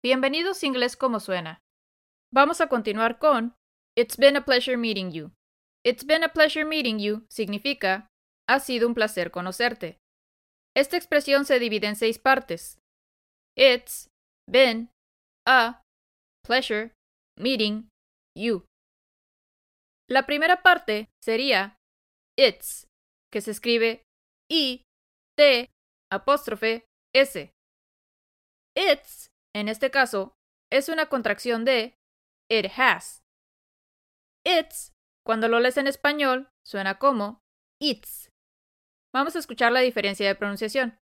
Bienvenidos Inglés como suena. Vamos a continuar con It's been a pleasure meeting you. It's been a pleasure meeting you significa ha sido un placer conocerte. Esta expresión se divide en seis partes. It's been a pleasure meeting you. La primera parte sería it's, que se escribe I, T, apóstrofe, S. It's, en este caso, es una contracción de it has. It's, cuando lo lees en español, suena como it's. Vamos a escuchar la diferencia de pronunciación.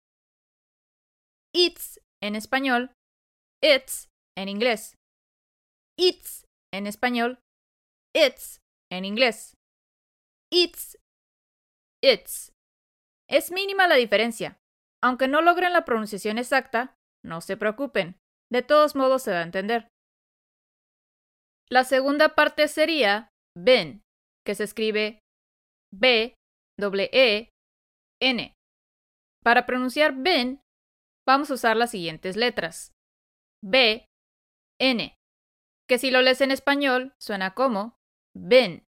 It's en español, it's en inglés. It's en español, it's en inglés. It's, it's. Es mínima la diferencia. Aunque no logren la pronunciación exacta, no se preocupen. De todos modos se da a entender. La segunda parte sería been, que se escribe B, E, N. Para pronunciar been, vamos a usar las siguientes letras. B, N, que si lo lees en español suena como been.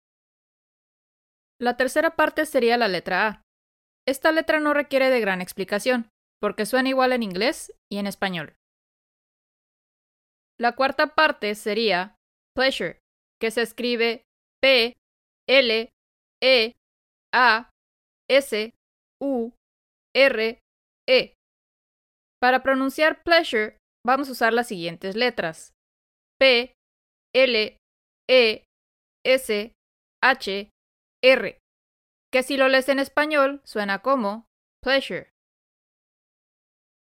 La tercera parte sería la letra A. Esta letra no requiere de gran explicación, porque suena igual en inglés y en español. La cuarta parte sería pleasure, que se escribe P, L, E, A, S, U, R, E. Para pronunciar pleasure vamos a usar las siguientes letras. P, L, E, S, H, R, que si lo lees en español suena como pleasure.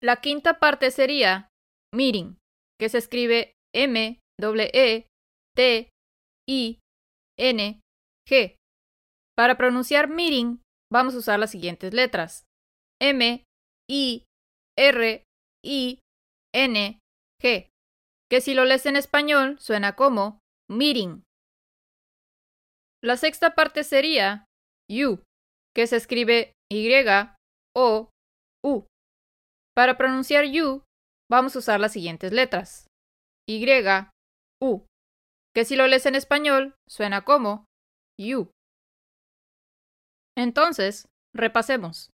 La quinta parte sería meeting, que se escribe M, E, T, I, N, G. Para pronunciar meeting vamos a usar las siguientes letras. M, I, R, I, N, G. Que si lo lees en español suena como meeting. La sexta parte sería you, que se escribe Y, O, U. Para pronunciar you, vamos a usar las siguientes letras. Y, U, que si lo lees en español, suena como you. Entonces, repasemos.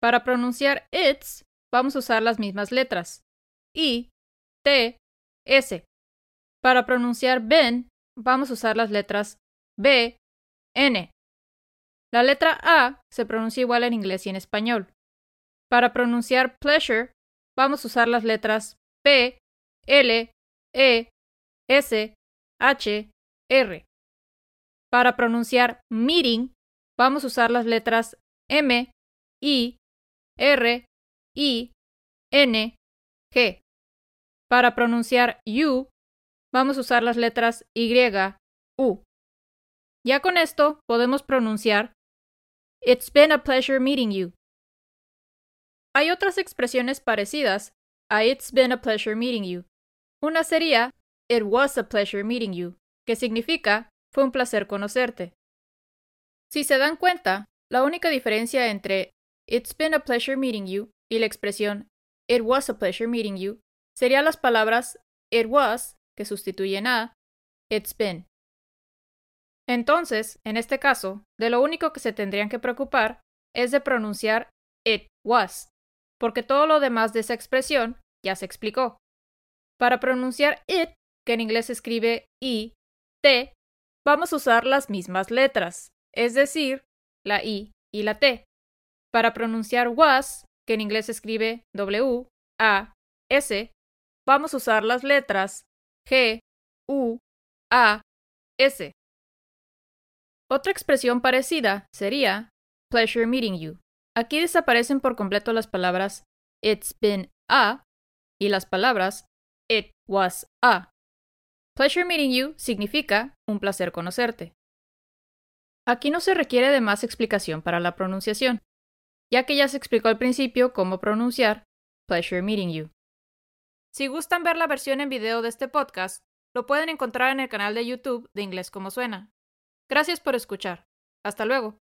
Para pronunciar it's, vamos a usar las mismas letras. I, T, S. Para pronunciar ben, vamos a usar las letras B, N. La letra A se pronuncia igual en inglés y en español. Para pronunciar pleasure, vamos a usar las letras P, L, E, S, H, R. Para pronunciar meeting, vamos a usar las letras M, I, R, I, N, G. Para pronunciar you, vamos a usar las letras Y, U. Ya con esto podemos pronunciar It's been a pleasure meeting you. Hay otras expresiones parecidas a It's been a pleasure meeting you. Una sería It was a pleasure meeting you, que significa fue un placer conocerte. Si se dan cuenta, la única diferencia entre It's been a pleasure meeting you y la expresión It was a pleasure meeting you serían las palabras It was, que sustituyen a It's been. Entonces, en este caso, de lo único que se tendrían que preocupar es de pronunciar it was, porque todo lo demás de esa expresión ya se explicó. Para pronunciar it, que en inglés se escribe i, t, vamos a usar las mismas letras, es decir, la i y la t. Para pronunciar was, que en inglés se escribe w, a, s, vamos a usar las letras g, u, a, s. Otra expresión parecida sería pleasure meeting you. Aquí desaparecen por completo las palabras it's been a y las palabras it was a. Pleasure meeting you significa un placer conocerte. Aquí no se requiere de más explicación para la pronunciación, ya que ya se explicó al principio cómo pronunciar pleasure meeting you. Si gustan ver la versión en video de este podcast, lo pueden encontrar en el canal de YouTube de Inglés como suena. Gracias por escuchar. Hasta luego.